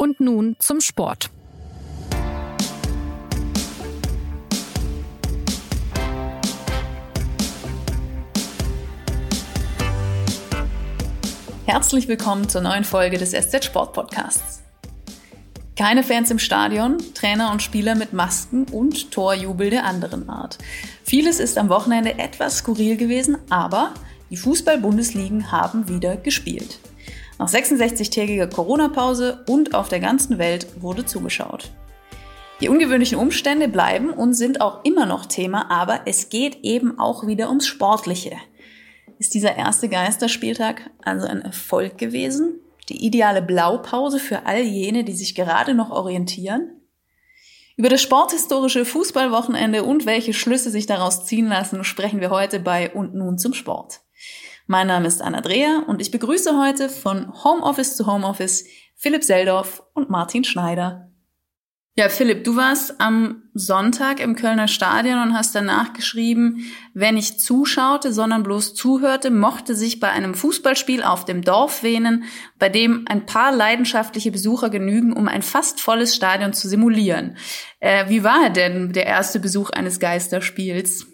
Und nun zum Sport. Herzlich willkommen zur neuen Folge des SZ Sport Podcasts. Keine Fans im Stadion, Trainer und Spieler mit Masken und Torjubel der anderen Art. Vieles ist am Wochenende etwas skurril gewesen, aber die Fußball-Bundesligen haben wieder gespielt. Nach 66-tägiger Corona-Pause und auf der ganzen Welt wurde zugeschaut. Die ungewöhnlichen Umstände bleiben und sind auch immer noch Thema, aber es geht eben auch wieder ums Sportliche. Ist dieser erste Geisterspieltag also ein Erfolg gewesen? Die ideale Blaupause für all jene, die sich gerade noch orientieren? Über das sporthistorische Fußballwochenende und welche Schlüsse sich daraus ziehen lassen, sprechen wir heute bei Und nun zum Sport. Mein Name ist Anna Dreher und ich begrüße heute von Homeoffice zu Homeoffice Philipp Seldorf und Martin Schneider. Ja, Philipp, du warst am Sonntag im Kölner Stadion und hast danach geschrieben, wer nicht zuschaute, sondern bloß zuhörte, mochte sich bei einem Fußballspiel auf dem Dorf wähnen, bei dem ein paar leidenschaftliche Besucher genügen, um ein fast volles Stadion zu simulieren. Äh, wie war denn der erste Besuch eines Geisterspiels?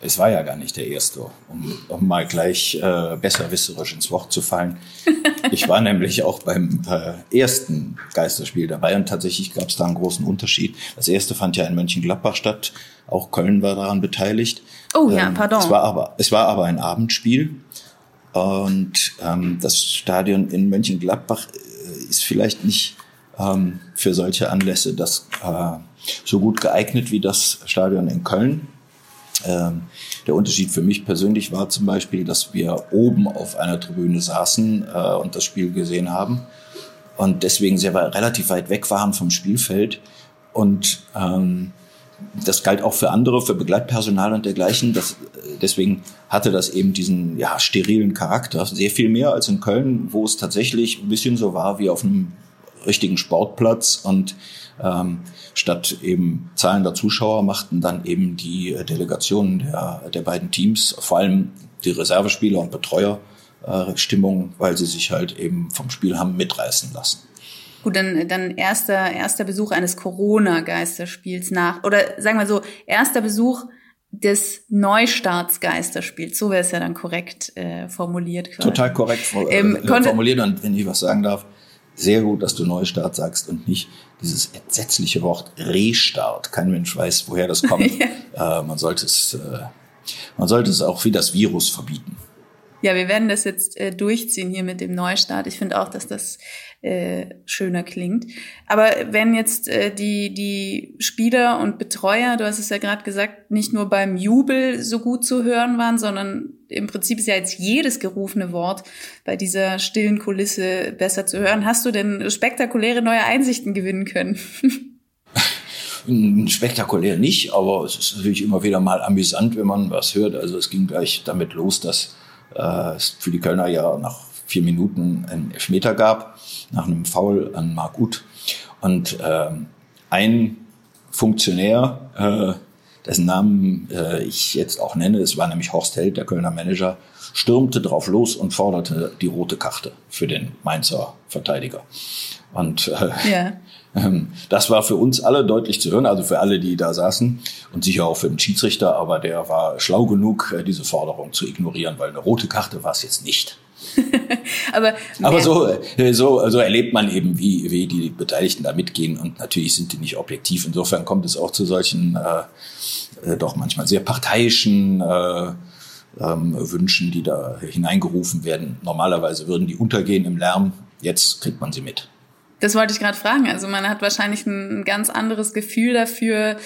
Es war ja gar nicht der erste, um, um mal gleich äh, besserwisserisch ins Wort zu fallen. Ich war nämlich auch beim äh, ersten Geisterspiel dabei und tatsächlich gab es da einen großen Unterschied. Das erste fand ja in Mönchengladbach statt, auch Köln war daran beteiligt. Oh ja, ähm, pardon. Es war aber, es war aber ein Abendspiel und ähm, das Stadion in Mönchengladbach äh, ist vielleicht nicht ähm, für solche Anlässe das äh, so gut geeignet wie das Stadion in Köln. Ähm, der Unterschied für mich persönlich war zum Beispiel, dass wir oben auf einer Tribüne saßen äh, und das Spiel gesehen haben und deswegen sehr relativ weit weg waren vom Spielfeld. Und ähm, das galt auch für andere, für Begleitpersonal und dergleichen. Das, deswegen hatte das eben diesen ja, sterilen Charakter. Sehr viel mehr als in Köln, wo es tatsächlich ein bisschen so war wie auf einem richtigen Sportplatz und ähm, statt eben zahlender Zuschauer machten dann eben die äh, Delegationen der, der beiden Teams, vor allem die Reservespieler und Betreuer, äh, Stimmung, weil sie sich halt eben vom Spiel haben mitreißen lassen. Gut, dann, dann erster, erster Besuch eines Corona-Geisterspiels nach, oder sagen wir so, erster Besuch des Neustarts-Geisterspiels. So wäre es ja dann korrekt äh, formuliert. Quasi. Total korrekt äh, ähm, formuliert. Und wenn ich was sagen darf, sehr gut, dass du Neustart sagst und nicht dieses entsetzliche Wort Restart. Kein Mensch weiß, woher das kommt. ja. äh, man sollte es, äh, man sollte es auch wie das Virus verbieten. Ja, wir werden das jetzt äh, durchziehen hier mit dem Neustart. Ich finde auch, dass das äh, schöner klingt. Aber wenn jetzt äh, die, die Spieler und Betreuer, du hast es ja gerade gesagt, nicht nur beim Jubel so gut zu hören waren, sondern im Prinzip ist ja jetzt jedes gerufene Wort bei dieser stillen Kulisse besser zu hören. Hast du denn spektakuläre neue Einsichten gewinnen können? Spektakulär nicht, aber es ist natürlich immer wieder mal amüsant, wenn man was hört. Also es ging gleich damit los, dass äh, es für die Kölner ja nach vier Minuten einen Elfmeter gab, nach einem Foul an Marc Uth. Und äh, ein Funktionär, äh, dessen Namen äh, ich jetzt auch nenne, es war nämlich Horst Held, der Kölner Manager, stürmte drauf los und forderte die rote Karte für den Mainzer Verteidiger. Und äh, yeah. Ähm, das war für uns alle deutlich zu hören, also für alle, die da saßen und sicher auch für den Schiedsrichter, aber der war schlau genug, äh, diese Forderung zu ignorieren, weil eine rote Karte war es jetzt nicht. aber, aber so, äh, so, so erlebt man eben, wie, wie die Beteiligten da mitgehen und natürlich sind die nicht objektiv. Insofern kommt es auch zu solchen äh, äh, doch manchmal sehr parteiischen äh, ähm, Wünschen, die da hineingerufen werden. Normalerweise würden die untergehen im Lärm. Jetzt kriegt man sie mit. Das wollte ich gerade fragen. Also man hat wahrscheinlich ein ganz anderes Gefühl dafür,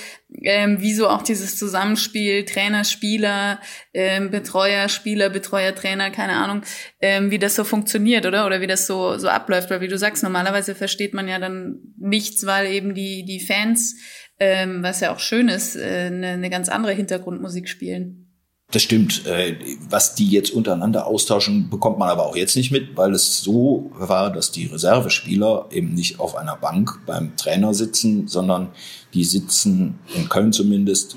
ähm, wieso auch dieses Zusammenspiel Trainer, Spieler, ähm, Betreuer, Spieler, Betreuer, Trainer, keine Ahnung, ähm, wie das so funktioniert, oder? Oder wie das so, so abläuft. Weil wie du sagst, normalerweise versteht man ja dann nichts, weil eben die, die Fans, ähm, was ja auch schön ist, äh, eine, eine ganz andere Hintergrundmusik spielen. Das stimmt. Äh, was die jetzt untereinander austauschen, bekommt man aber auch jetzt nicht mit, weil es so war, dass die Reservespieler eben nicht auf einer Bank beim Trainer sitzen, sondern die sitzen in Köln zumindest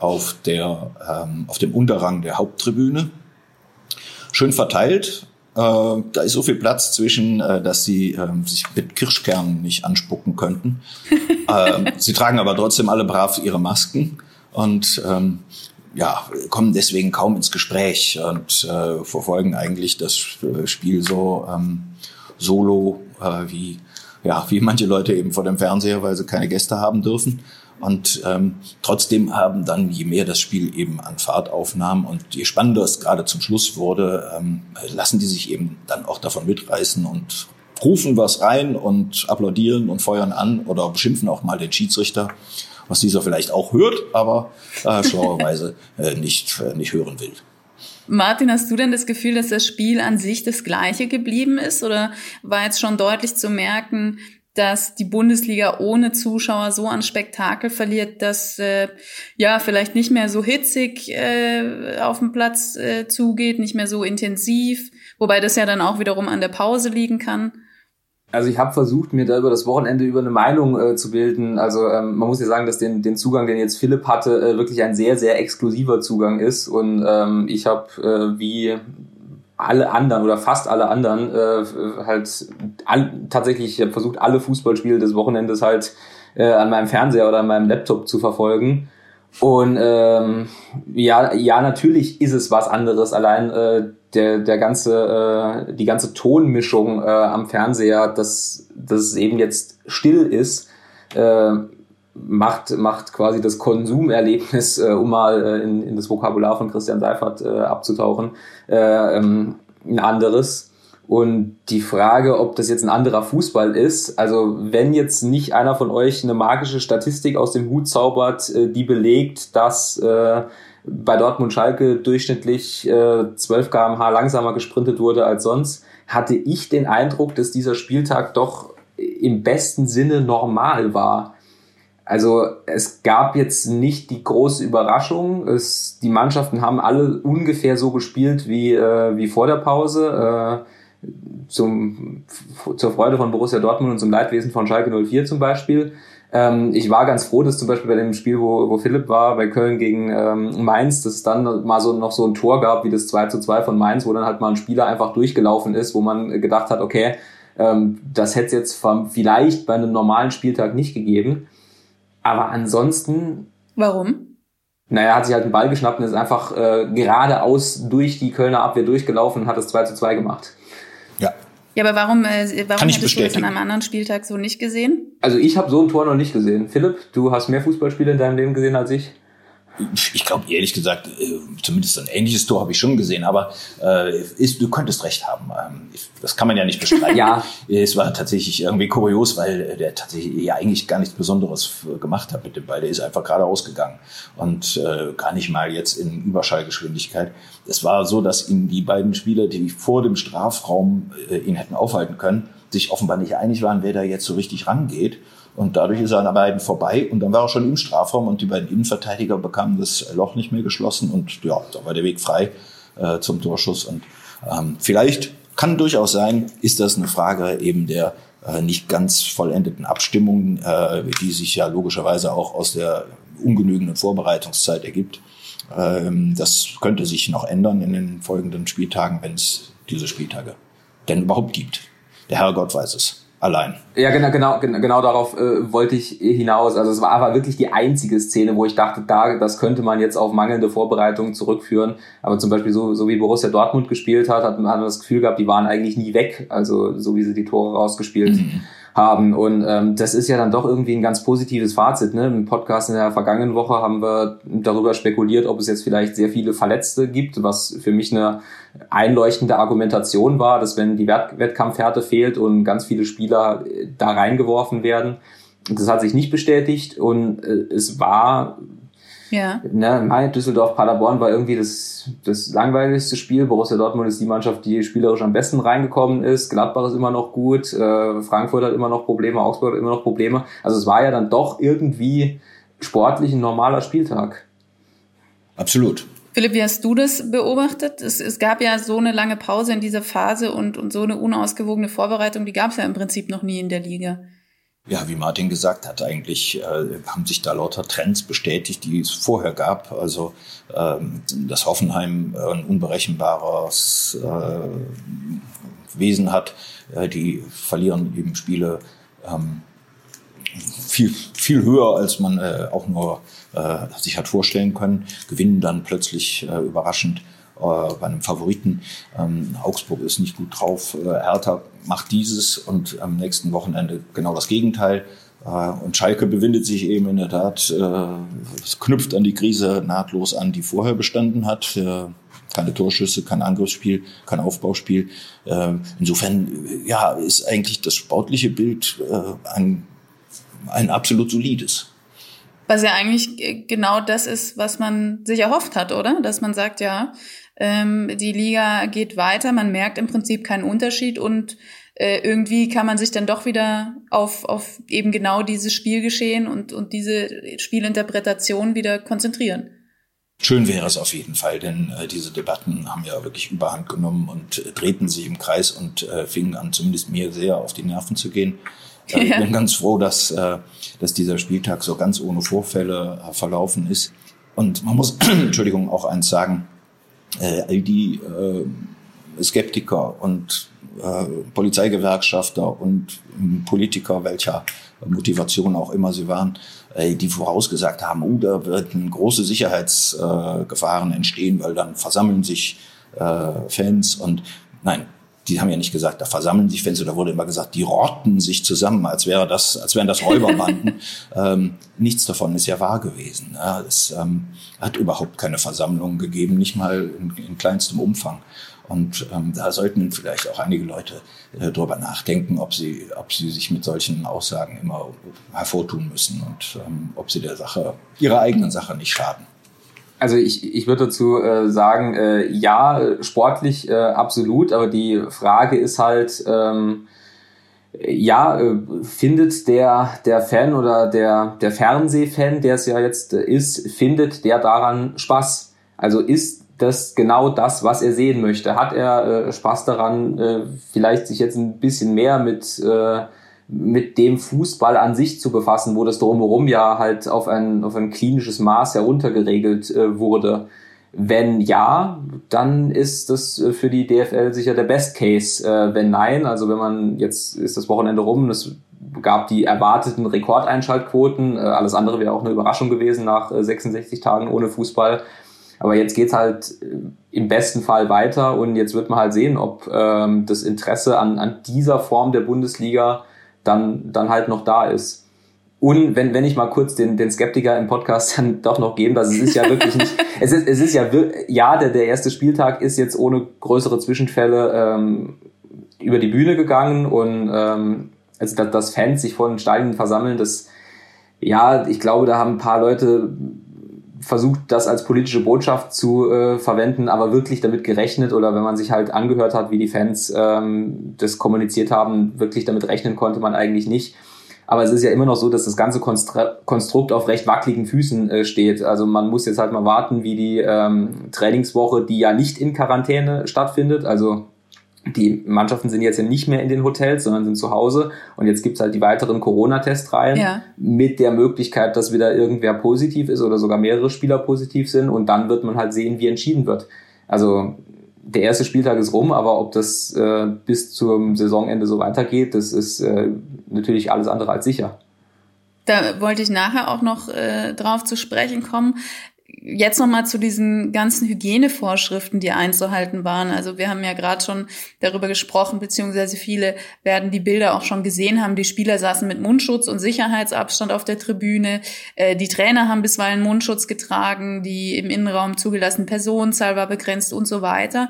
auf der ähm, auf dem Unterrang der Haupttribüne, schön verteilt. Äh, da ist so viel Platz zwischen, äh, dass sie äh, sich mit Kirschkernen nicht anspucken könnten. Ähm, sie tragen aber trotzdem alle brav ihre Masken und ähm, ja, kommen deswegen kaum ins Gespräch und äh, verfolgen eigentlich das äh, Spiel so ähm, solo äh, wie ja wie manche Leute eben vor dem Fernseher, weil sie keine Gäste haben dürfen. Und ähm, trotzdem haben dann, je mehr das Spiel eben an Fahrt aufnahm und je spannender es gerade zum Schluss wurde, ähm, lassen die sich eben dann auch davon mitreißen und rufen was rein und applaudieren und feuern an oder beschimpfen auch mal den Schiedsrichter, was dieser vielleicht auch hört, aber äh, schlauerweise äh, nicht, äh, nicht hören will. Martin, hast du denn das Gefühl, dass das Spiel an sich das gleiche geblieben ist oder war jetzt schon deutlich zu merken, dass die Bundesliga ohne Zuschauer so an Spektakel verliert, dass äh, ja vielleicht nicht mehr so hitzig äh, auf dem Platz äh, zugeht, nicht mehr so intensiv, wobei das ja dann auch wiederum an der Pause liegen kann. Also ich habe versucht, mir da über das Wochenende über eine Meinung äh, zu bilden. Also ähm, man muss ja sagen, dass den, den Zugang, den jetzt Philipp hatte, äh, wirklich ein sehr, sehr exklusiver Zugang ist. Und ähm, ich habe äh, wie alle anderen oder fast alle anderen äh, halt all, tatsächlich versucht, alle Fußballspiele des Wochenendes halt äh, an meinem Fernseher oder an meinem Laptop zu verfolgen. Und ähm, ja, ja, natürlich ist es was anderes. Allein äh, der, der ganze, äh, die ganze Tonmischung äh, am Fernseher, dass, dass es eben jetzt still ist, äh, macht, macht quasi das Konsumerlebnis, äh, um mal äh, in, in das Vokabular von Christian Seifert äh, abzutauchen, äh, ähm, ein anderes. Und die Frage, ob das jetzt ein anderer Fußball ist, also wenn jetzt nicht einer von euch eine magische Statistik aus dem Hut zaubert, äh, die belegt, dass äh, bei Dortmund Schalke durchschnittlich äh, 12 kmh langsamer gesprintet wurde als sonst, hatte ich den Eindruck, dass dieser Spieltag doch im besten Sinne normal war. Also es gab jetzt nicht die große Überraschung. Es, die Mannschaften haben alle ungefähr so gespielt wie, äh, wie vor der Pause. Äh, zum, zur Freude von Borussia Dortmund und zum Leidwesen von Schalke 04 zum Beispiel. Ähm, ich war ganz froh, dass zum Beispiel bei dem Spiel, wo, wo Philipp war, bei Köln gegen ähm, Mainz, dass es dann mal so noch so ein Tor gab, wie das 2 zu 2 von Mainz, wo dann halt mal ein Spieler einfach durchgelaufen ist, wo man gedacht hat, okay, ähm, das hätte es jetzt vielleicht bei einem normalen Spieltag nicht gegeben. Aber ansonsten. Warum? Naja, hat sich halt einen Ball geschnappt und ist einfach äh, geradeaus durch die Kölner Abwehr durchgelaufen und hat das 2 zu 2 gemacht. Ja. Aber warum, äh, warum Kann hättest du das an einem anderen Spieltag so nicht gesehen? Also ich habe so ein Tor noch nicht gesehen. Philipp, du hast mehr Fußballspiele in deinem Leben gesehen als ich? Ich glaube ehrlich gesagt, äh, zumindest ein ähnliches Tor habe ich schon gesehen, aber äh, ist, du könntest recht haben. Ähm, das kann man ja nicht bestreiten. ja. Es war tatsächlich irgendwie kurios, weil der tatsächlich ja eigentlich gar nichts Besonderes gemacht hat mit dem Ball. Der ist einfach gerade ausgegangen und äh, gar nicht mal jetzt in Überschallgeschwindigkeit. Es war so, dass ihn die beiden Spieler, die vor dem Strafraum äh, ihn hätten aufhalten können, sich offenbar nicht einig waren, wer da jetzt so richtig rangeht. Und dadurch ist er an der beiden vorbei und dann war er schon im Strafraum und die beiden Innenverteidiger bekamen das Loch nicht mehr geschlossen und ja, da war der Weg frei äh, zum Torschuss. Und ähm, vielleicht kann durchaus sein, ist das eine Frage eben der äh, nicht ganz vollendeten Abstimmung, äh, die sich ja logischerweise auch aus der ungenügenden Vorbereitungszeit ergibt. Ähm, das könnte sich noch ändern in den folgenden Spieltagen, wenn es diese Spieltage denn überhaupt gibt. Der Herrgott weiß es allein. Ja, genau, genau, genau darauf äh, wollte ich hinaus. Also es war aber wirklich die einzige Szene, wo ich dachte, da, das könnte man jetzt auf mangelnde Vorbereitungen zurückführen. Aber zum Beispiel so, so wie Borussia Dortmund gespielt hat, hat man das Gefühl gehabt, die waren eigentlich nie weg. Also so wie sie die Tore rausgespielt mhm haben. Und ähm, das ist ja dann doch irgendwie ein ganz positives Fazit. Ne? Im Podcast in der vergangenen Woche haben wir darüber spekuliert, ob es jetzt vielleicht sehr viele Verletzte gibt, was für mich eine einleuchtende Argumentation war, dass wenn die Wett Wettkampfhärte fehlt und ganz viele Spieler äh, da reingeworfen werden, das hat sich nicht bestätigt und äh, es war ja. Ne, Düsseldorf, Paderborn war irgendwie das, das langweiligste Spiel. Borussia Dortmund ist die Mannschaft, die spielerisch am besten reingekommen ist. Gladbach ist immer noch gut. Äh, Frankfurt hat immer noch Probleme. Augsburg hat immer noch Probleme. Also es war ja dann doch irgendwie sportlich ein normaler Spieltag. Absolut. Philipp, wie hast du das beobachtet? Es, es gab ja so eine lange Pause in dieser Phase und, und so eine unausgewogene Vorbereitung, die gab es ja im Prinzip noch nie in der Liga. Ja, wie Martin gesagt hat, eigentlich äh, haben sich da lauter Trends bestätigt, die es vorher gab. Also ähm, dass Hoffenheim äh, ein unberechenbares äh, Wesen hat. Äh, die verlieren eben Spiele ähm, viel, viel höher, als man äh, auch nur äh, sich hat vorstellen können, gewinnen dann plötzlich überraschend bei einem Favoriten. Ähm, Augsburg ist nicht gut drauf. Äh, Hertha macht dieses und am nächsten Wochenende genau das Gegenteil. Äh, und Schalke bewindet sich eben in der Tat, äh, es knüpft an die Krise nahtlos an, die vorher bestanden hat. Äh, keine Torschüsse, kein Angriffsspiel, kein Aufbauspiel. Insofern ja, ist eigentlich das sportliche Bild ein, ein absolut solides. Was ja eigentlich genau das ist, was man sich erhofft hat, oder? Dass man sagt, ja, ähm, die Liga geht weiter, man merkt im Prinzip keinen Unterschied und äh, irgendwie kann man sich dann doch wieder auf, auf eben genau dieses Spielgeschehen und, und diese Spielinterpretation wieder konzentrieren. Schön wäre es auf jeden Fall, denn äh, diese Debatten haben ja wirklich Überhand genommen und äh, drehten sich im Kreis und äh, fingen an, zumindest mir sehr auf die Nerven zu gehen. Ja. Ich bin ganz froh, dass, äh, dass dieser Spieltag so ganz ohne Vorfälle äh, verlaufen ist. Und man muss, Entschuldigung, auch eins sagen, äh, all die äh, Skeptiker und äh, Polizeigewerkschafter und äh, Politiker, welcher Motivation auch immer sie waren, äh, die vorausgesagt haben, oh, da werden große Sicherheitsgefahren entstehen, weil dann versammeln sich äh, Fans und nein, die haben ja nicht gesagt, da versammeln sich Fans, da wurde immer gesagt, die rotten sich zusammen, als wäre das, als wären das Räuberbanden. ähm, nichts davon ist ja wahr gewesen. Ja, es ähm, hat überhaupt keine Versammlungen gegeben, nicht mal in, in kleinstem Umfang. Und ähm, da sollten vielleicht auch einige Leute äh, drüber nachdenken, ob sie, ob sie sich mit solchen Aussagen immer hervortun müssen und ähm, ob sie der Sache, ihrer eigenen Sache nicht schaden. Also ich, ich würde dazu äh, sagen, äh, ja, sportlich äh, absolut, aber die Frage ist halt, ähm, ja, äh, findet der, der Fan oder der, der Fernsehfan, der es ja jetzt äh, ist, findet der daran Spaß? Also ist das genau das, was er sehen möchte? Hat er äh, Spaß daran, vielleicht sich jetzt ein bisschen mehr mit mit dem Fußball an sich zu befassen, wo das drumherum ja halt auf ein, auf ein klinisches Maß heruntergeregelt äh, wurde. Wenn ja, dann ist das äh, für die DFL sicher der Best Case. Äh, wenn nein, also wenn man jetzt ist das Wochenende rum, es gab die erwarteten Rekordeinschaltquoten, äh, alles andere wäre auch eine Überraschung gewesen nach äh, 66 Tagen ohne Fußball. Aber jetzt geht's halt äh, im besten Fall weiter und jetzt wird man halt sehen, ob ähm, das Interesse an, an dieser Form der Bundesliga dann, dann halt noch da ist. Und wenn, wenn ich mal kurz den, den Skeptiker im Podcast dann doch noch geben, dass es ist ja wirklich nicht, es ist, es ist ja, ja, der, der erste Spieltag ist jetzt ohne größere Zwischenfälle ähm, über die Bühne gegangen und ähm, also dass, dass Fans sich vor den Steinen versammeln, das, ja, ich glaube, da haben ein paar Leute versucht, das als politische Botschaft zu äh, verwenden, aber wirklich damit gerechnet oder wenn man sich halt angehört hat, wie die Fans ähm, das kommuniziert haben, wirklich damit rechnen konnte man eigentlich nicht. Aber es ist ja immer noch so, dass das ganze Konstrukt auf recht wackeligen Füßen äh, steht. Also man muss jetzt halt mal warten, wie die ähm, Trainingswoche, die ja nicht in Quarantäne stattfindet, also die Mannschaften sind jetzt ja nicht mehr in den Hotels, sondern sind zu Hause. Und jetzt gibt's halt die weiteren Corona-Testreihen ja. mit der Möglichkeit, dass wieder irgendwer positiv ist oder sogar mehrere Spieler positiv sind. Und dann wird man halt sehen, wie entschieden wird. Also der erste Spieltag ist rum, aber ob das äh, bis zum Saisonende so weitergeht, das ist äh, natürlich alles andere als sicher. Da wollte ich nachher auch noch äh, drauf zu sprechen kommen jetzt nochmal zu diesen ganzen Hygienevorschriften, die einzuhalten waren. Also wir haben ja gerade schon darüber gesprochen, beziehungsweise viele werden die Bilder auch schon gesehen haben. Die Spieler saßen mit Mundschutz und Sicherheitsabstand auf der Tribüne. Äh, die Trainer haben bisweilen Mundschutz getragen. Die im Innenraum zugelassene Personenzahl war begrenzt und so weiter.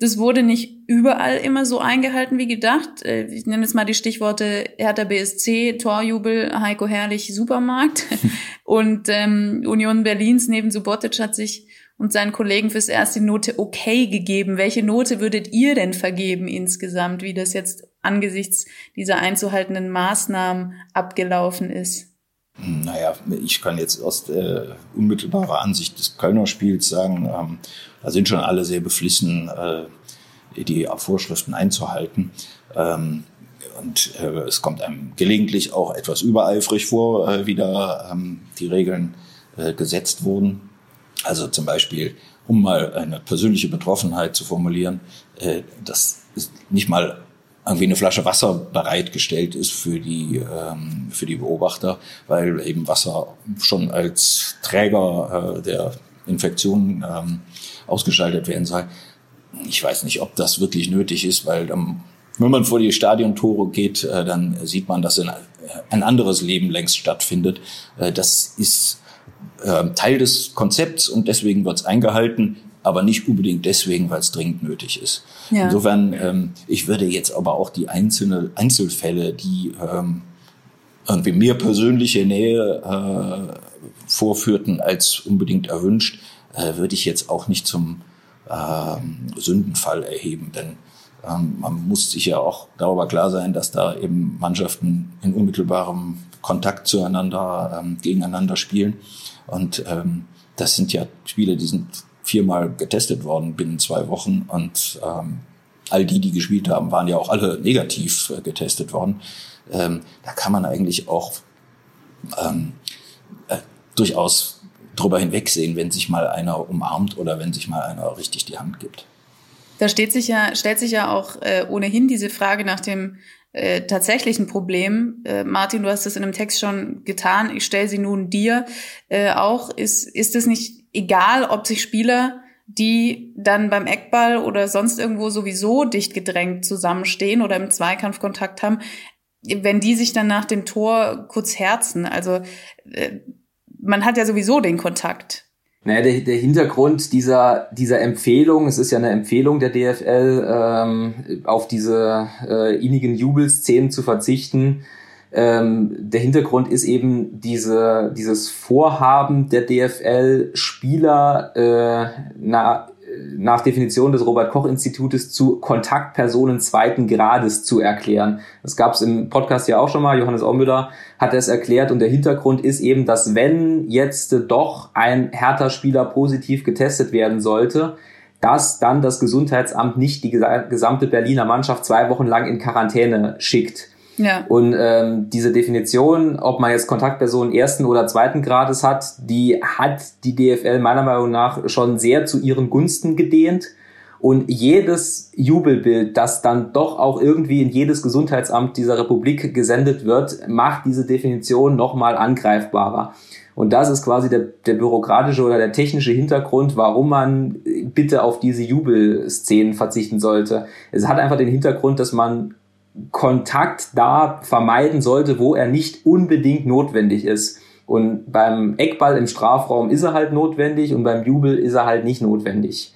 Das wurde nicht überall immer so eingehalten wie gedacht. Äh, ich nenne jetzt mal die Stichworte Hertha BSC, Torjubel, Heiko Herrlich, Supermarkt. Und ähm, Union Berlins neben Subotic hat sich und seinen Kollegen fürs erste Note okay gegeben. Welche Note würdet ihr denn vergeben insgesamt, wie das jetzt angesichts dieser einzuhaltenden Maßnahmen abgelaufen ist? Naja, ich kann jetzt aus der unmittelbarer Ansicht des Kölner Spiels sagen, ähm, da sind schon alle sehr beflissen, äh, die Vorschriften einzuhalten. Ähm, und äh, es kommt einem gelegentlich auch etwas übereifrig vor, äh, wie da ähm, die Regeln äh, gesetzt wurden. Also zum Beispiel, um mal eine persönliche Betroffenheit zu formulieren, äh, das nicht mal irgendwie eine Flasche Wasser bereitgestellt ist für die, ähm, für die Beobachter, weil eben Wasser schon als Träger äh, der Infektion ähm, ausgeschaltet werden soll. Ich weiß nicht, ob das wirklich nötig ist, weil dann, wenn man vor die Stadiontore geht, äh, dann sieht man, dass ein anderes Leben längst stattfindet. Äh, das ist äh, Teil des Konzepts und deswegen wird es eingehalten aber nicht unbedingt deswegen, weil es dringend nötig ist. Ja. Insofern, ähm, ich würde jetzt aber auch die einzelne, Einzelfälle, die ähm, irgendwie mehr persönliche Nähe äh, vorführten als unbedingt erwünscht, äh, würde ich jetzt auch nicht zum äh, Sündenfall erheben. Denn ähm, man muss sich ja auch darüber klar sein, dass da eben Mannschaften in unmittelbarem Kontakt zueinander, ähm, gegeneinander spielen. Und ähm, das sind ja Spiele, die sind viermal getestet worden binnen zwei Wochen und ähm, all die, die gespielt haben, waren ja auch alle negativ äh, getestet worden. Ähm, da kann man eigentlich auch ähm, äh, durchaus drüber hinwegsehen, wenn sich mal einer umarmt oder wenn sich mal einer richtig die Hand gibt. Da steht sich ja, stellt sich ja auch äh, ohnehin diese Frage nach dem äh, tatsächlichen Problem. Äh, Martin, du hast das in einem Text schon getan. Ich stelle sie nun dir äh, auch. Ist, ist es nicht egal, ob sich Spieler, die dann beim Eckball oder sonst irgendwo sowieso dicht gedrängt zusammenstehen oder im Zweikampf Kontakt haben, wenn die sich dann nach dem Tor kurz herzen. Also äh, man hat ja sowieso den Kontakt. Naja, der, der Hintergrund dieser, dieser Empfehlung, es ist ja eine Empfehlung der DFL, ähm, auf diese äh, innigen Jubelszenen zu verzichten, ähm, der Hintergrund ist eben diese, dieses Vorhaben der DFL, Spieler äh, na, nach Definition des Robert-Koch-Institutes zu Kontaktpersonen zweiten Grades zu erklären. Das gab es im Podcast ja auch schon mal. Johannes Ommüller hat es erklärt und der Hintergrund ist eben, dass wenn jetzt doch ein Hertha-Spieler positiv getestet werden sollte, dass dann das Gesundheitsamt nicht die gesamte Berliner Mannschaft zwei Wochen lang in Quarantäne schickt. Ja. Und ähm, diese Definition, ob man jetzt Kontaktpersonen ersten oder zweiten Grades hat, die hat die DFL meiner Meinung nach schon sehr zu ihren Gunsten gedehnt. Und jedes Jubelbild, das dann doch auch irgendwie in jedes Gesundheitsamt dieser Republik gesendet wird, macht diese Definition nochmal angreifbarer. Und das ist quasi der, der bürokratische oder der technische Hintergrund, warum man bitte auf diese Jubelszenen verzichten sollte. Es hat einfach den Hintergrund, dass man Kontakt da vermeiden sollte, wo er nicht unbedingt notwendig ist. Und beim Eckball im Strafraum ist er halt notwendig und beim Jubel ist er halt nicht notwendig.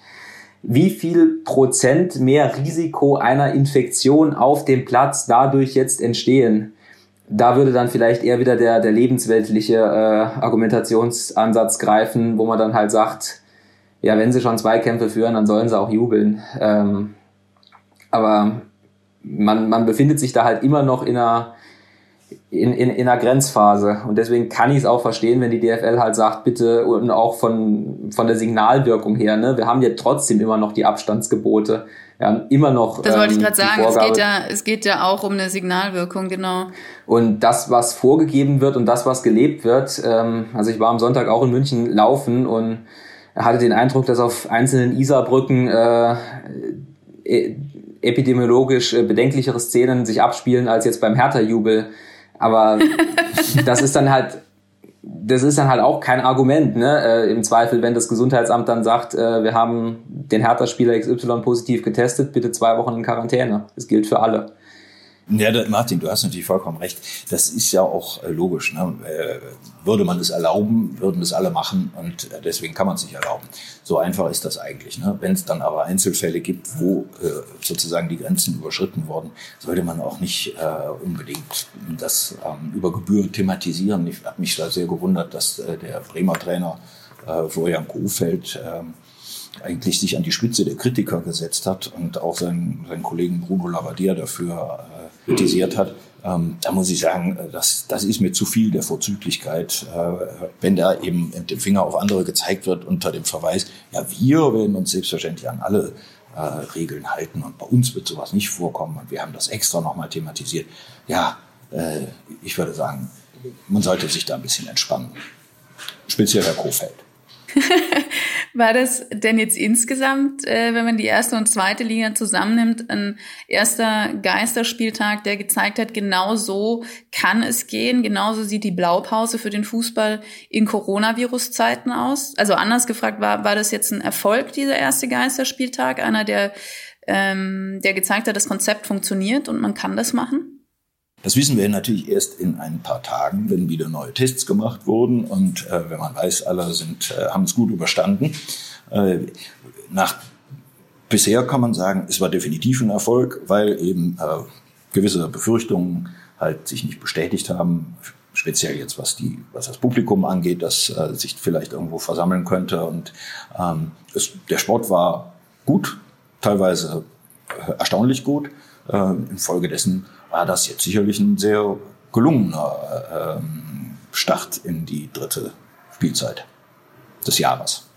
Wie viel Prozent mehr Risiko einer Infektion auf dem Platz dadurch jetzt entstehen? Da würde dann vielleicht eher wieder der, der lebensweltliche äh, Argumentationsansatz greifen, wo man dann halt sagt, ja, wenn sie schon zwei Kämpfe führen, dann sollen sie auch jubeln. Ähm, aber man, man befindet sich da halt immer noch in einer, in, in, in einer Grenzphase. Und deswegen kann ich es auch verstehen, wenn die DFL halt sagt, bitte, und auch von, von der Signalwirkung her, ne, wir haben ja trotzdem immer noch die Abstandsgebote. Wir haben immer noch. Das wollte ähm, ich gerade sagen, es geht, ja, es geht ja auch um eine Signalwirkung, genau. Und das, was vorgegeben wird und das, was gelebt wird, ähm, also ich war am Sonntag auch in München laufen und hatte den Eindruck, dass auf einzelnen Isarbrücken äh, epidemiologisch äh, bedenklichere Szenen sich abspielen als jetzt beim Hertha-Jubel. Aber das ist dann halt, das ist dann halt auch kein Argument, ne? Äh, Im Zweifel, wenn das Gesundheitsamt dann sagt, äh, wir haben den Hertha-Spieler XY positiv getestet, bitte zwei Wochen in Quarantäne. Das gilt für alle. Ja, Martin, du hast natürlich vollkommen recht. Das ist ja auch äh, logisch. Ne? Äh, würde man es erlauben, würden es alle machen und äh, deswegen kann man es nicht erlauben. So einfach ist das eigentlich. Ne? Wenn es dann aber Einzelfälle gibt, wo sozusagen die Grenzen überschritten wurden, sollte man auch nicht unbedingt das ähm, über Gebühr thematisieren. Ich habe mich da sehr gewundert, dass der Bremer Trainer Florian Kohfeldt ähm, eigentlich sich an die Spitze der Kritiker gesetzt hat und auch seinen, seinen Kollegen Bruno Labbadia dafür äh, kritisiert hat. Ähm, da muss ich sagen, äh, das, das ist mir zu viel der Vorzüglichkeit, äh, wenn da eben mit dem Finger auf andere gezeigt wird unter dem Verweis, ja, wir werden uns selbstverständlich an alle äh, Regeln halten und bei uns wird sowas nicht vorkommen und wir haben das extra nochmal thematisiert. Ja, äh, ich würde sagen, man sollte sich da ein bisschen entspannen. Speziell Herr Kofeld. War das denn jetzt insgesamt, äh, wenn man die erste und zweite Liga zusammennimmt, ein erster Geisterspieltag, der gezeigt hat, genau so kann es gehen, genauso sieht die Blaupause für den Fußball in Coronavirus-Zeiten aus? Also anders gefragt, war, war das jetzt ein Erfolg, dieser erste Geisterspieltag, einer, der, ähm, der gezeigt hat, das Konzept funktioniert und man kann das machen? Das wissen wir natürlich erst in ein paar Tagen, wenn wieder neue Tests gemacht wurden und äh, wenn man weiß, alle sind, äh, haben es gut überstanden. Äh, nach bisher kann man sagen, es war definitiv ein Erfolg, weil eben äh, gewisse Befürchtungen halt sich nicht bestätigt haben, speziell jetzt was die was das Publikum angeht, das äh, sich vielleicht irgendwo versammeln könnte und ähm, es, der Sport war gut, teilweise äh, erstaunlich gut. Äh, infolgedessen war das jetzt sicherlich ein sehr gelungener ähm, Start in die dritte Spielzeit des Jahres.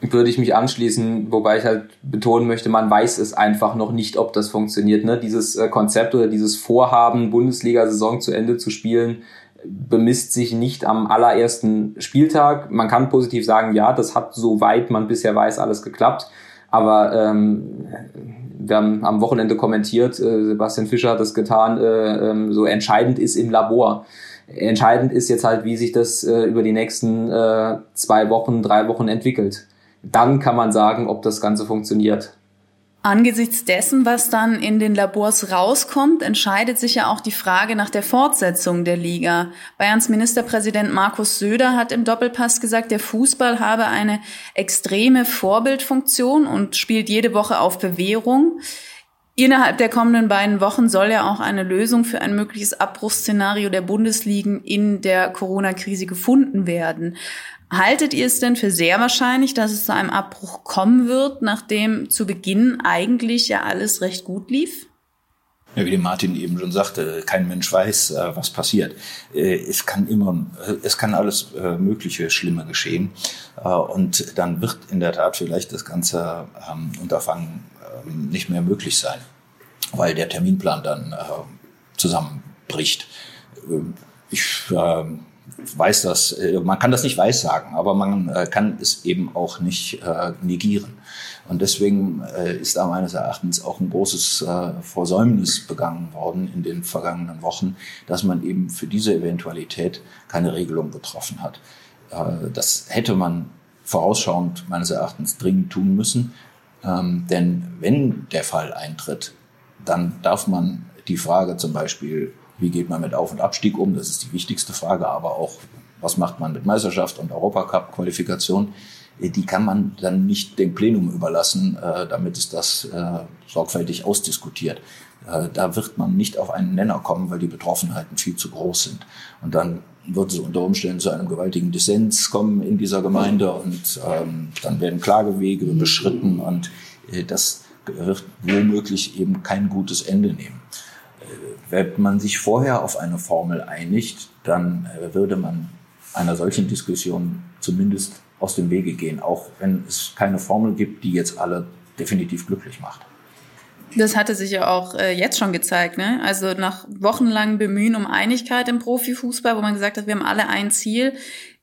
Würde ich mich anschließen, wobei ich halt betonen möchte, man weiß es einfach noch nicht, ob das funktioniert. Ne? Dieses äh, Konzept oder dieses Vorhaben, Bundesliga-Saison zu Ende zu spielen, bemisst sich nicht am allerersten Spieltag. Man kann positiv sagen, ja, das hat soweit man bisher weiß alles geklappt. Aber ähm, wir haben am Wochenende kommentiert, äh, Sebastian Fischer hat das getan, äh, ähm, so entscheidend ist im Labor. Entscheidend ist jetzt halt, wie sich das äh, über die nächsten äh, zwei Wochen, drei Wochen entwickelt. Dann kann man sagen, ob das Ganze funktioniert. Angesichts dessen, was dann in den Labors rauskommt, entscheidet sich ja auch die Frage nach der Fortsetzung der Liga. Bayerns Ministerpräsident Markus Söder hat im Doppelpass gesagt, der Fußball habe eine extreme Vorbildfunktion und spielt jede Woche auf Bewährung. Innerhalb der kommenden beiden Wochen soll ja auch eine Lösung für ein mögliches Abbruchsszenario der Bundesligen in der Corona-Krise gefunden werden. Haltet ihr es denn für sehr wahrscheinlich, dass es zu einem Abbruch kommen wird, nachdem zu Beginn eigentlich ja alles recht gut lief? Ja, wie Martin eben schon sagte, kein Mensch weiß, äh, was passiert. Äh, es kann immer, äh, es kann alles mögliche Schlimme geschehen. Und dann wird in der Tat vielleicht das ganze ähm, Unterfangen ähm, nicht mehr möglich sein, weil der Terminplan dann zusammenbricht. Ich ähm, weiß das, äh, man kann das nicht weissagen, aber man äh, kann es eben auch nicht äh, negieren. Und deswegen ist da meines Erachtens auch ein großes Versäumnis begangen worden in den vergangenen Wochen, dass man eben für diese Eventualität keine Regelung getroffen hat. Das hätte man vorausschauend meines Erachtens dringend tun müssen. Ähm, denn wenn der Fall eintritt, dann darf man die Frage zum Beispiel wie geht man mit Auf- und Abstieg um? Das ist die wichtigste Frage. Aber auch, was macht man mit Meisterschaft und Europacup-Qualifikation? Äh, die kann man dann nicht dem Plenum überlassen, äh, damit es das äh, sorgfältig ausdiskutiert. Da wird man nicht auf einen Nenner kommen, weil die Betroffenheiten viel zu groß sind. Und dann wird es unter Umständen zu einem gewaltigen Dissens kommen in dieser Gemeinde und ähm, dann werden Klagewege beschritten und das wird womöglich eben kein gutes Ende nehmen. Wenn man sich vorher auf eine Formel einigt, dann äh, würde man einer solchen Diskussion zumindest aus dem Wege gehen, auch wenn es keine Formel gibt, die jetzt alle definitiv glücklich macht. Das hatte sich ja auch äh, jetzt schon gezeigt. Ne? Also nach wochenlangem Bemühen um Einigkeit im Profifußball, wo man gesagt hat, wir haben alle ein Ziel,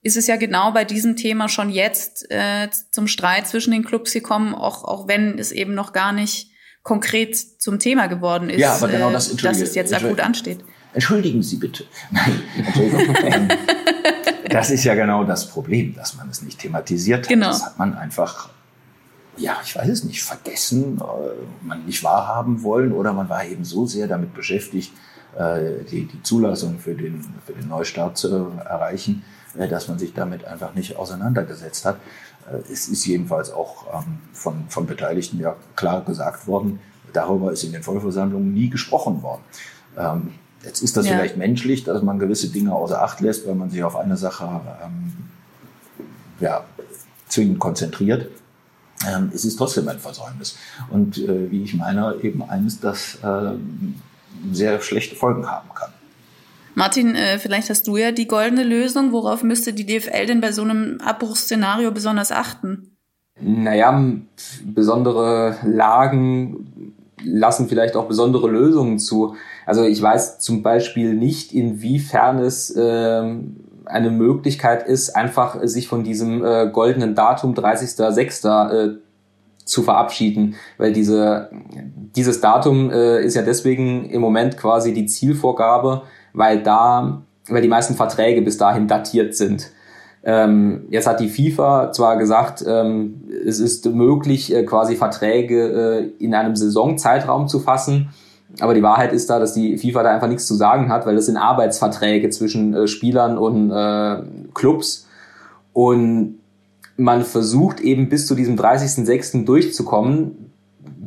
ist es ja genau bei diesem Thema schon jetzt äh, zum Streit zwischen den Clubs gekommen, auch, auch wenn es eben noch gar nicht konkret zum Thema geworden ist, ja, aber genau das, äh, dass es jetzt akut ansteht. Entschuldigen Sie bitte. Nein, Entschuldigung. Ähm, das ist ja genau das Problem, dass man es nicht thematisiert hat. Genau. Das hat man einfach, ja, ich weiß es nicht, vergessen, äh, man nicht wahrhaben wollen oder man war eben so sehr damit beschäftigt, äh, die, die Zulassung für den, für den Neustart zu erreichen, dass man sich damit einfach nicht auseinandergesetzt hat. Äh, es ist jedenfalls auch ähm, von, von Beteiligten ja klar gesagt worden, darüber ist in den Vollversammlungen nie gesprochen worden. Ähm, jetzt ist das ja. vielleicht menschlich, dass man gewisse Dinge außer Acht lässt, weil man sich auf eine Sache ähm, ja, zwingend konzentriert. Ähm, es ist trotzdem ein Versäumnis. Und äh, wie ich meine, eben eines, das äh, sehr schlechte Folgen haben kann. Martin, äh, vielleicht hast du ja die goldene Lösung. Worauf müsste die DFL denn bei so einem Abbruchsszenario besonders achten? Naja, besondere Lagen lassen vielleicht auch besondere Lösungen zu. Also ich weiß zum Beispiel nicht, inwiefern es äh, eine Möglichkeit ist, einfach sich von diesem äh, goldenen Datum 30.06. Äh, zu verabschieden, weil diese, dieses Datum äh, ist ja deswegen im Moment quasi die Zielvorgabe, weil da, weil die meisten Verträge bis dahin datiert sind. Ähm, jetzt hat die FIFA zwar gesagt, ähm, es ist möglich, äh, quasi Verträge äh, in einem Saisonzeitraum zu fassen, aber die Wahrheit ist da, dass die FIFA da einfach nichts zu sagen hat, weil das sind Arbeitsverträge zwischen äh, Spielern und äh, Clubs. Und man versucht eben bis zu diesem 30.06. durchzukommen,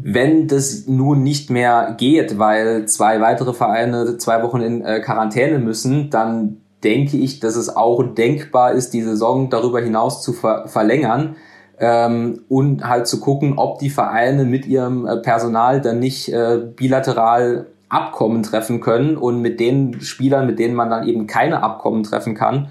wenn das nun nicht mehr geht, weil zwei weitere Vereine zwei Wochen in äh, Quarantäne müssen, dann denke ich, dass es auch denkbar ist, die Saison darüber hinaus zu ver verlängern ähm, und halt zu gucken, ob die Vereine mit ihrem äh, Personal dann nicht äh, bilateral Abkommen treffen können und mit den Spielern, mit denen man dann eben keine Abkommen treffen kann,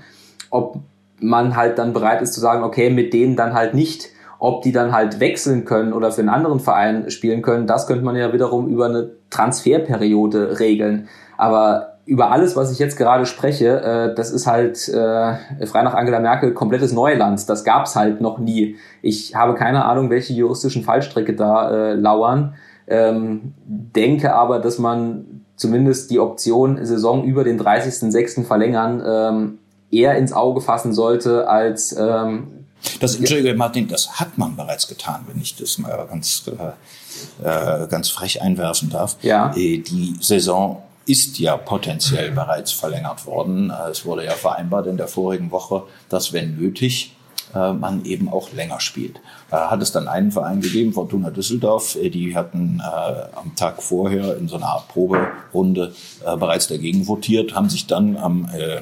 ob man halt dann bereit ist zu sagen, okay, mit denen dann halt nicht. Ob die dann halt wechseln können oder für einen anderen Verein spielen können, das könnte man ja wiederum über eine Transferperiode regeln. Aber über alles, was ich jetzt gerade spreche, äh, das ist halt äh, frei nach Angela Merkel komplettes Neuland. Das gab's halt noch nie. Ich habe keine Ahnung, welche juristischen Fallstricke da äh, lauern. Ähm, denke aber, dass man zumindest die Option Saison über den 30.06. verlängern ähm, eher ins Auge fassen sollte als ähm, das, Entschuldige, Martin, das hat man bereits getan, wenn ich das mal ganz, äh, äh ganz frech einwerfen darf. Ja. Äh, die Saison ist ja potenziell bereits verlängert worden. Äh, es wurde ja vereinbart in der vorigen Woche, dass, wenn nötig, man eben auch länger spielt. Da hat es dann einen Verein gegeben, Fortuna Düsseldorf, die hatten äh, am Tag vorher in so einer Art Proberunde äh, bereits dagegen votiert, haben sich dann am äh,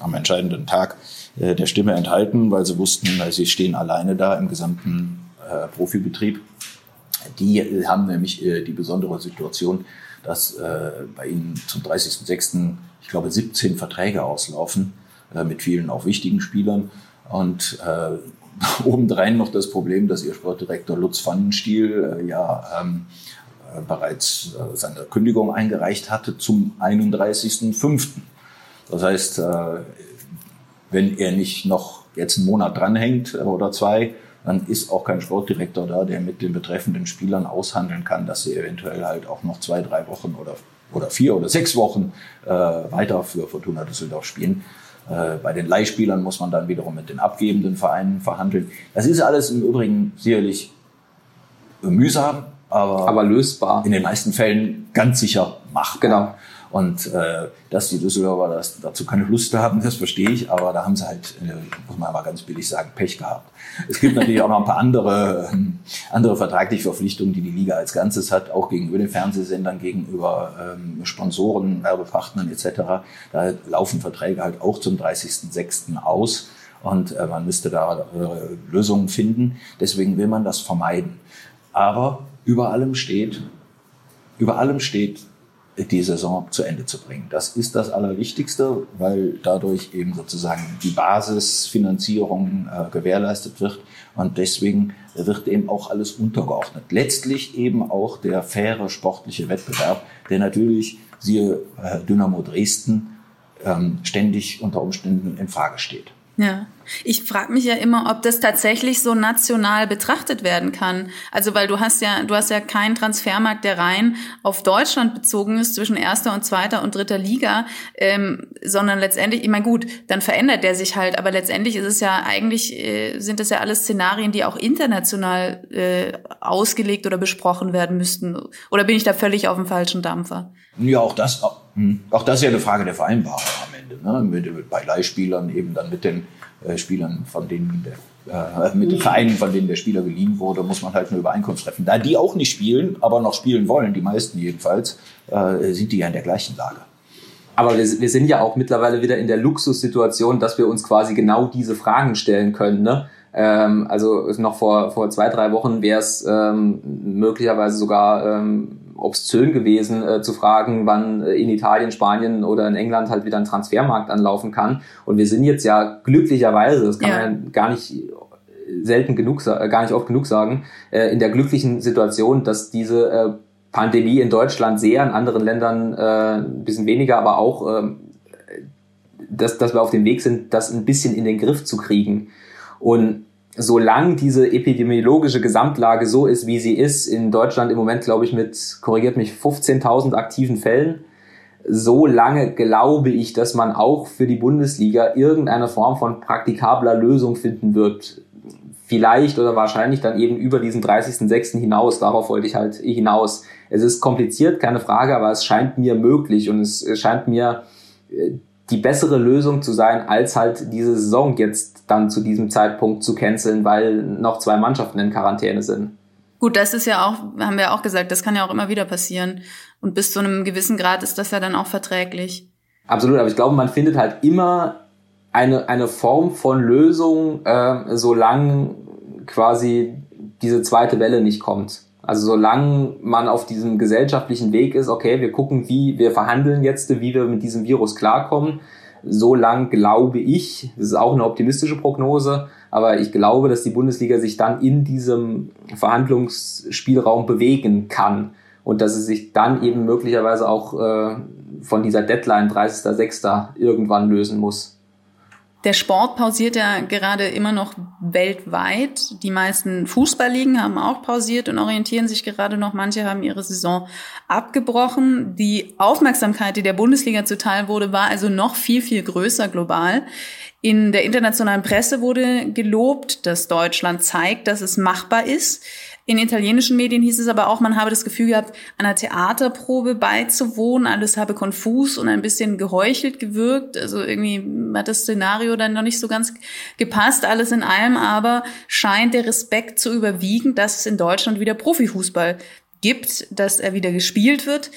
am entscheidenden Tag äh, der Stimme enthalten, weil sie wussten, sie stehen alleine da im gesamten äh, Profibetrieb. Die haben nämlich äh, die besondere Situation, dass äh, bei ihnen zum 30.06. ich glaube 17 Verträge auslaufen äh, mit vielen auch wichtigen Spielern und äh, obendrein noch das Problem, dass ihr Sportdirektor Lutz Pfannenstiel äh, ja ähm, äh, bereits äh, seine Kündigung eingereicht hatte zum 31.05. Das heißt, äh, wenn er nicht noch jetzt einen Monat dranhängt oder zwei, dann ist auch kein Sportdirektor da, der mit den betreffenden Spielern aushandeln kann, dass sie eventuell halt auch noch zwei, drei Wochen oder, oder vier oder sechs Wochen äh, weiter für Fortuna Düsseldorf spielen. Äh, bei den Leihspielern muss man dann wiederum mit den abgebenden Vereinen verhandeln. Das ist alles im Übrigen sicherlich mühsam, aber, aber lösbar. In den meisten Fällen ganz sicher machbar. Genau. Und äh, dass die Düsseldorfer das, dazu keine Lust haben, das verstehe ich, aber da haben sie halt, äh, muss man mal ganz billig sagen, Pech gehabt. Es gibt natürlich auch noch ein paar andere, äh, andere vertragliche Verpflichtungen, die die Liga als Ganzes hat, auch gegenüber den Fernsehsendern, gegenüber ähm, Sponsoren, Werbepartnern etc. Da laufen Verträge halt auch zum 30.06. aus und äh, man müsste da äh, Lösungen finden. Deswegen will man das vermeiden. Aber über allem steht, über allem steht, die Saison zu Ende zu bringen. Das ist das Allerwichtigste, weil dadurch eben sozusagen die Basisfinanzierung äh, gewährleistet wird und deswegen wird eben auch alles untergeordnet. Letztlich eben auch der faire sportliche Wettbewerb, der natürlich, siehe äh, Dynamo Dresden, ähm, ständig unter Umständen in Frage steht. Ja, ich frage mich ja immer, ob das tatsächlich so national betrachtet werden kann. Also weil du hast ja, du hast ja keinen Transfermarkt, der rein auf Deutschland bezogen ist zwischen erster und zweiter und dritter Liga, ähm, sondern letztendlich, ich meine gut, dann verändert der sich halt, aber letztendlich ist es ja eigentlich äh, sind das ja alles Szenarien, die auch international äh, ausgelegt oder besprochen werden müssten. Oder bin ich da völlig auf dem falschen Dampfer? Ja, auch das, auch, hm, auch das ist ja eine Frage der Vereinbarung. Ne? Mit, bei Leihspielern eben dann mit den äh, Spielern, von denen der, äh, mit den Vereinen, von denen der Spieler geliehen wurde, muss man halt eine Übereinkunft treffen. Da die auch nicht spielen, aber noch spielen wollen, die meisten jedenfalls, äh, sind die ja in der gleichen Lage. Aber wir, wir sind ja auch mittlerweile wieder in der Luxussituation, dass wir uns quasi genau diese Fragen stellen können. Ne? Ähm, also noch vor, vor zwei, drei Wochen wäre es ähm, möglicherweise sogar ähm, obszön gewesen, äh, zu fragen, wann äh, in Italien, Spanien oder in England halt wieder ein Transfermarkt anlaufen kann. Und wir sind jetzt ja glücklicherweise, das kann ja. man ja gar nicht selten genug, äh, gar nicht oft genug sagen, äh, in der glücklichen Situation, dass diese äh, Pandemie in Deutschland sehr, in anderen Ländern äh, ein bisschen weniger, aber auch äh, dass, dass wir auf dem Weg sind, das ein bisschen in den Griff zu kriegen. Und solange diese epidemiologische Gesamtlage so ist, wie sie ist, in Deutschland im Moment, glaube ich, mit, korrigiert mich, 15.000 aktiven Fällen, so lange glaube ich, dass man auch für die Bundesliga irgendeine Form von praktikabler Lösung finden wird. Vielleicht oder wahrscheinlich dann eben über diesen 30.06. hinaus. Darauf wollte ich halt hinaus. Es ist kompliziert, keine Frage, aber es scheint mir möglich und es scheint mir äh, die bessere Lösung zu sein, als halt diese Saison jetzt dann zu diesem Zeitpunkt zu canceln, weil noch zwei Mannschaften in Quarantäne sind. Gut, das ist ja auch, haben wir auch gesagt, das kann ja auch immer wieder passieren. Und bis zu einem gewissen Grad ist das ja dann auch verträglich. Absolut, aber ich glaube, man findet halt immer eine, eine Form von Lösung, äh, solange quasi diese zweite Welle nicht kommt. Also solange man auf diesem gesellschaftlichen Weg ist, okay, wir gucken, wie wir verhandeln jetzt, wie wir mit diesem Virus klarkommen, so lang glaube ich, das ist auch eine optimistische Prognose, aber ich glaube, dass die Bundesliga sich dann in diesem Verhandlungsspielraum bewegen kann und dass sie sich dann eben möglicherweise auch äh, von dieser Deadline 30.06. irgendwann lösen muss. Der Sport pausiert ja gerade immer noch weltweit. Die meisten Fußballligen haben auch pausiert und orientieren sich gerade noch. Manche haben ihre Saison abgebrochen. Die Aufmerksamkeit, die der Bundesliga zuteil wurde, war also noch viel, viel größer global. In der internationalen Presse wurde gelobt, dass Deutschland zeigt, dass es machbar ist. In italienischen Medien hieß es aber auch, man habe das Gefühl gehabt, einer Theaterprobe beizuwohnen. Alles habe konfus und ein bisschen geheuchelt gewirkt. Also irgendwie hat das Szenario dann noch nicht so ganz gepasst. Alles in allem aber scheint der Respekt zu überwiegen, dass es in Deutschland wieder Profifußball gibt, dass er wieder gespielt wird.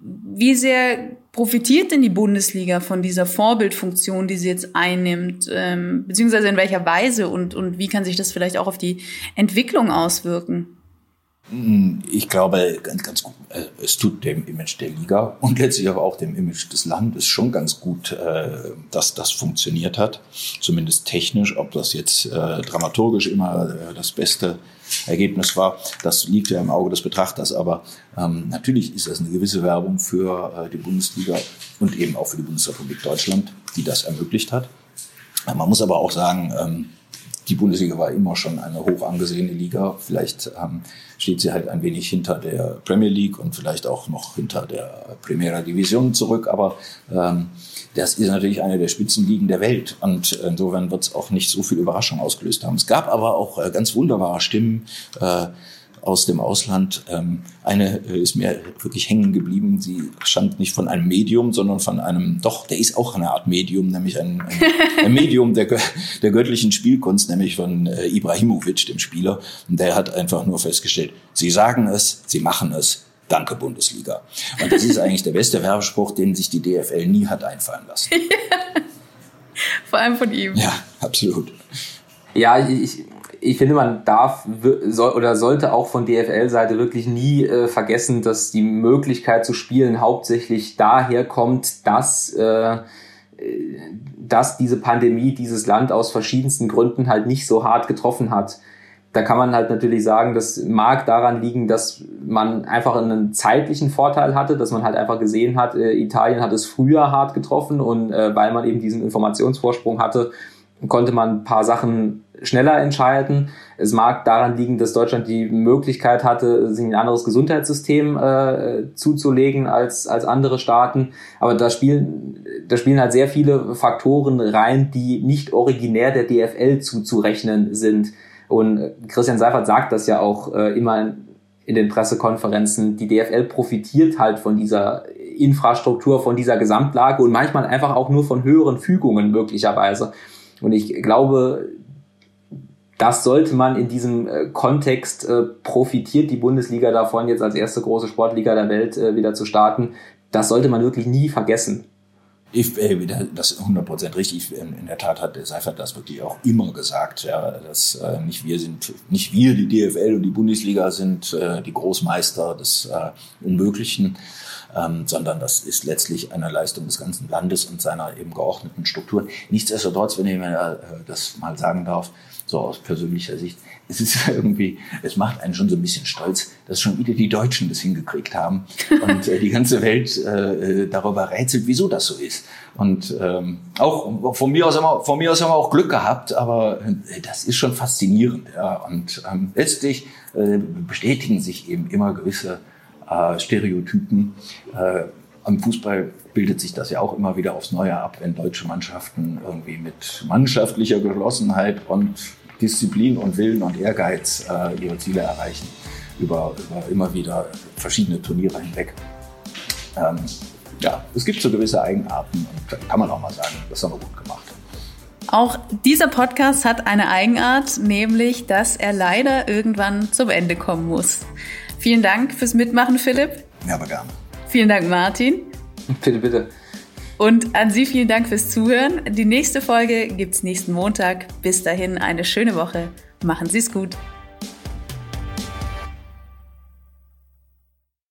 Wie sehr profitiert denn die Bundesliga von dieser Vorbildfunktion, die sie jetzt einnimmt, ähm, beziehungsweise in welcher Weise und, und wie kann sich das vielleicht auch auf die Entwicklung auswirken? Hm, ich glaube, ganz, ganz gut, äh, es tut dem Image der Liga und letztlich aber auch dem Image des Landes schon ganz gut, äh, dass das funktioniert hat. Zumindest technisch, ob das jetzt äh, dramaturgisch immer das beste Ergebnis war. Das liegt ja im Auge des Betrachters, aber ähm, natürlich ist das eine gewisse Werbung für die Bundesliga und eben auch für die Bundesrepublik Deutschland, die das ermöglicht hat. Man muss aber auch sagen, ähm, die Bundesliga war immer schon eine hoch angesehene Liga. Vielleicht ähm, steht sie halt ein wenig hinter der Premier League und vielleicht auch noch hinter der Primera Division zurück. Aber ähm, das ist natürlich eine der Spitzenligen der Welt. Und insofern wird es auch nicht so viel Überraschung ausgelöst haben. Es gab aber auch äh, ganz wunderbare Stimmen. Äh, aus dem Ausland. Ähm, eine äh, ist mir wirklich hängen geblieben. Sie stammt nicht von einem Medium, sondern von einem, doch, der ist auch eine Art Medium, nämlich ein, ein, ein Medium der, der göttlichen Spielkunst, nämlich von äh, Ibrahimovic, dem Spieler. Und der hat einfach nur festgestellt, Sie sagen es, Sie machen es. Danke, Bundesliga. Und das ist eigentlich der beste Werbespruch, den sich die DFL nie hat einfallen lassen. Vor allem von ihm. Ja, absolut. Ja, ich, ich finde, man darf soll, oder sollte auch von DFL-Seite wirklich nie äh, vergessen, dass die Möglichkeit zu spielen hauptsächlich daher kommt, dass, äh, dass diese Pandemie dieses Land aus verschiedensten Gründen halt nicht so hart getroffen hat. Da kann man halt natürlich sagen, das mag daran liegen, dass man einfach einen zeitlichen Vorteil hatte, dass man halt einfach gesehen hat, äh, Italien hat es früher hart getroffen und äh, weil man eben diesen Informationsvorsprung hatte, konnte man ein paar Sachen schneller entscheiden. Es mag daran liegen, dass Deutschland die Möglichkeit hatte, sich ein anderes Gesundheitssystem äh, zuzulegen als, als andere Staaten. Aber da spielen, da spielen halt sehr viele Faktoren rein, die nicht originär der DFL zuzurechnen sind. Und Christian Seifert sagt das ja auch äh, immer in, in den Pressekonferenzen. Die DFL profitiert halt von dieser Infrastruktur, von dieser Gesamtlage und manchmal einfach auch nur von höheren Fügungen möglicherweise. Und ich glaube, das sollte man in diesem äh, Kontext äh, profitiert die Bundesliga davon, jetzt als erste große Sportliga der Welt äh, wieder zu starten. Das sollte man wirklich nie vergessen. Ich, äh, das ist 100% richtig. In der Tat hat der Seifert das wirklich auch immer gesagt, ja, dass äh, nicht wir sind, nicht wir, die DFL und die Bundesliga sind äh, die Großmeister des äh, Unmöglichen. Ähm, sondern das ist letztlich eine Leistung des ganzen Landes und seiner eben geordneten Strukturen. Nichtsdestotrotz, wenn ich mir äh, das mal sagen darf, so aus persönlicher Sicht, es ist irgendwie, es macht einen schon so ein bisschen stolz, dass schon wieder die Deutschen das hingekriegt haben und äh, die ganze Welt äh, äh darüber rätselt, wieso das so ist. Und ähm, auch von mir aus haben wir, von mir aus haben wir auch Glück gehabt, aber äh, das ist schon faszinierend. Ja. Und ähm, letztlich äh, bestätigen sich eben immer gewisse äh, Stereotypen. Äh, am Fußball bildet sich das ja auch immer wieder aufs Neue ab, wenn deutsche Mannschaften irgendwie mit mannschaftlicher Geschlossenheit und Disziplin und Willen und Ehrgeiz äh, ihre Ziele erreichen, über, über immer wieder verschiedene Turniere hinweg. Ähm, ja, es gibt so gewisse Eigenarten und kann man auch mal sagen, das haben wir gut gemacht. Auch dieser Podcast hat eine Eigenart, nämlich, dass er leider irgendwann zum Ende kommen muss. Vielen Dank fürs Mitmachen, Philipp. Ja, aber gerne. Vielen Dank, Martin. Bitte, bitte. Und an Sie vielen Dank fürs Zuhören. Die nächste Folge gibt es nächsten Montag. Bis dahin eine schöne Woche. Machen Sie es gut.